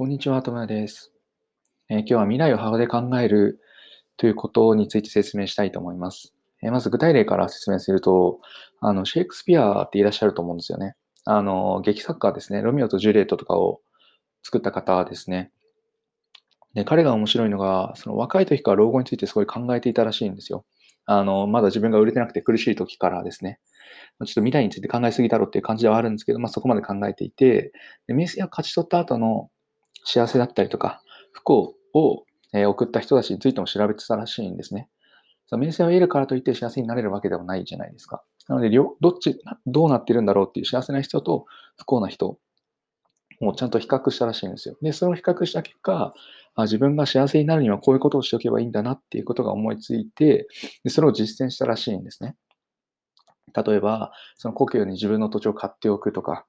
こんにちは、ともやです、えー、今日は未来を幅で考えるということについて説明したいと思います。えー、まず具体例から説明すると、あの、シェイクスピアっていらっしゃると思うんですよね。あの、劇作家ですね。ロミオとジュリエットとかを作った方ですね。で彼が面白いのが、その若い時から老後についてすごい考えていたらしいんですよ。あの、まだ自分が売れてなくて苦しい時からですね。ちょっと未来について考えすぎだろうっていう感じではあるんですけど、まあ、そこまで考えていて、で名声を勝ち取った後の幸せだったりとか、不幸を、え送った人たちについても調べてたらしいんですね。その名声を得るからといって幸せになれるわけではないじゃないですか。なので、どっち、どうなってるんだろうっていう幸せな人と不幸な人をちゃんと比較したらしいんですよ。で、それを比較した結果、あ自分が幸せになるにはこういうことをしておけばいいんだなっていうことが思いついて、でそれを実践したらしいんですね。例えば、その故郷に自分の土地を買っておくとか、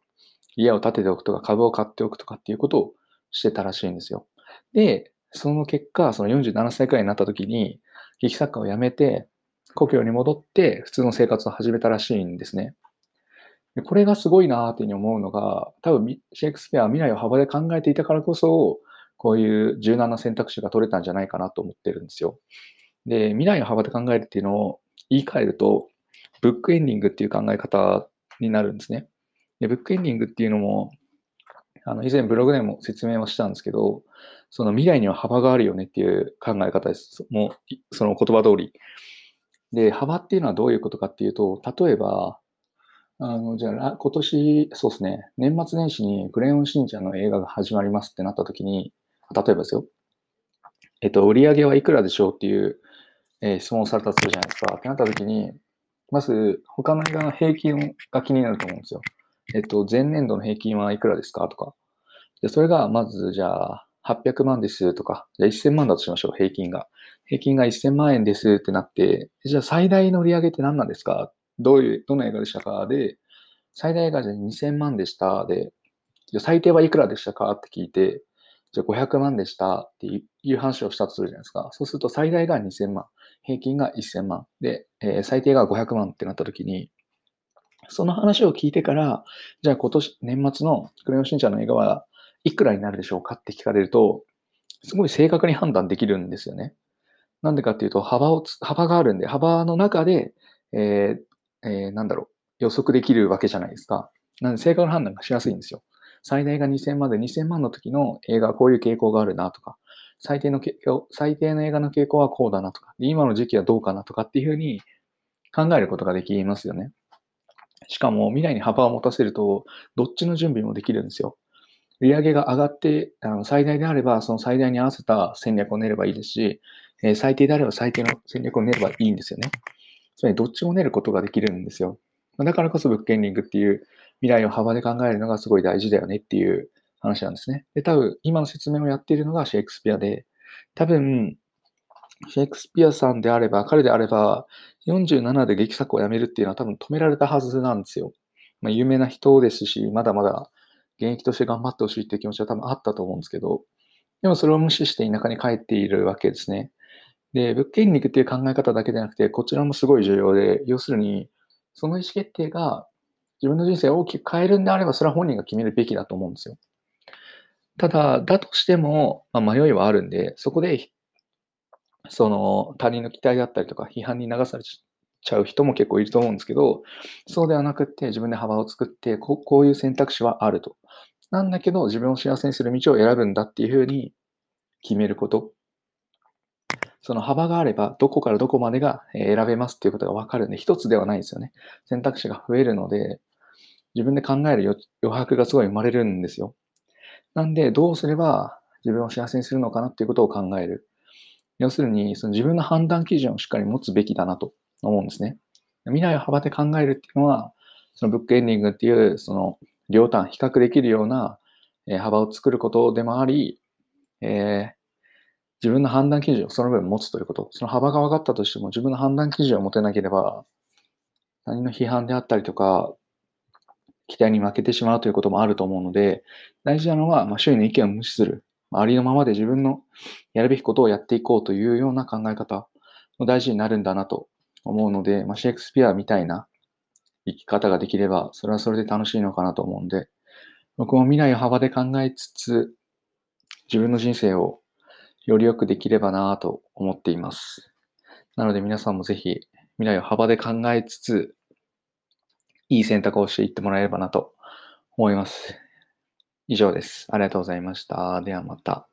家を建てておくとか、株を買っておくとかっていうことをしてたらしいんですよ。で、その結果、その47歳くらいになった時に、劇作家を辞めて、故郷に戻って普通の生活を始めたらしいんですね。でこれがすごいなーっていうふうに思うのが、多分シェイクスピアは未来を幅で考えていたからこそ、こういう柔軟な選択肢が取れたんじゃないかなと思ってるんですよ。で、未来を幅で考えるっていうのを言い換えると、ブックエンディングっていう考え方になるんですね。でブックエンディングっていうのも、あの以前ブログでも説明をしたんですけど、その未来には幅があるよねっていう考え方です。もう、その言葉通り。で、幅っていうのはどういうことかっていうと、例えば、あの、じゃあ、今年、そうですね、年末年始にクレヨンしんちゃんの映画が始まりますってなった時に、例えばですよ、えっと、売り上げはいくらでしょうっていう、えー、質問されたとするじゃないですか。ってなった時に、まず、他の映画の平均が気になると思うんですよ。えっと、前年度の平均はいくらですか？とか。で、それが、まず、じゃあ、800万ですとか、じゃあ1000万だとしましょう、平均が。平均が1000万円ですってなって、じゃあ最大の売り上げって何なんですか？どういう、どの映画でしたか？で、最大がじゃあ2000万でした。で、じゃ最低はいくらでしたか？って聞いて、じゃあ500万でしたっていう話をしたとするじゃないですか。そうすると最大が2000万、平均が1000万、で、えー、最低が500万ってなった時に、その話を聞いてから、じゃあ今年、年末のクレヨンしんちゃんの映画はいくらになるでしょうかって聞かれると、すごい正確に判断できるんですよね。なんでかっていうと、幅を、幅があるんで、幅の中で、えー、えー、なんだろう、予測できるわけじゃないですか。なんで正確な判断がしやすいんですよ。最大が2000万で2000万の時の映画はこういう傾向があるなとか、最低の傾向、最低の映画の傾向はこうだなとか、今の時期はどうかなとかっていうふうに考えることができますよね。しかも未来に幅を持たせると、どっちの準備もできるんですよ。売上が上がって、あの最大であれば、その最大に合わせた戦略を練ればいいですし、え、最低であれば最低の戦略を練ればいいんですよね。つまりどっちも練ることができるんですよ。だからこそ物件リングっていう未来を幅で考えるのがすごい大事だよねっていう話なんですね。で、多分今の説明をやっているのがシェイクスピアで、多分シェイクスピアさんであれば、彼であれば、47で劇作をやめるっていうのは多分止められたはずなんですよ。まあ、有名な人ですし、まだまだ現役として頑張ってほしいっていう気持ちは多分あったと思うんですけど、でもそれを無視して田舎に帰っているわけですね。で、物件に行くっていう考え方だけでなくて、こちらもすごい重要で、要するに、その意思決定が自分の人生を大きく変えるんであれば、それは本人が決めるべきだと思うんですよ。ただ、だとしても、まあ、迷いはあるんで、そこでその他人の期待だったりとか批判に流されちゃう人も結構いると思うんですけど、そうではなくって自分で幅を作ってこ、こういう選択肢はあると。なんだけど、自分を幸せにする道を選ぶんだっていうふうに決めること。その幅があれば、どこからどこまでが選べますっていうことが分かるんで、一つではないですよね。選択肢が増えるので、自分で考える余白がすごい生まれるんですよ。なんで、どうすれば自分を幸せにするのかなっていうことを考える。要するに、その自分の判断基準をしっかり持つべきだなと思うんですね。未来を幅で考えるっていうのは、そのブックエンディングっていう、その両端、比較できるような幅を作ることでもあり、えー、自分の判断基準をその分持つということ。その幅が分かったとしても自分の判断基準を持てなければ、何の批判であったりとか、期待に負けてしまうということもあると思うので、大事なのは、まあ、周囲の意見を無視する。ありのままで自分のやるべきことをやっていこうというような考え方も大事になるんだなと思うので、まあ、シェイクスピアみたいな生き方ができれば、それはそれで楽しいのかなと思うんで、僕も未来を幅で考えつつ、自分の人生をより良くできればなぁと思っています。なので皆さんもぜひ未来を幅で考えつつ、いい選択をしていってもらえればなと思います。以上です。ありがとうございました。ではまた。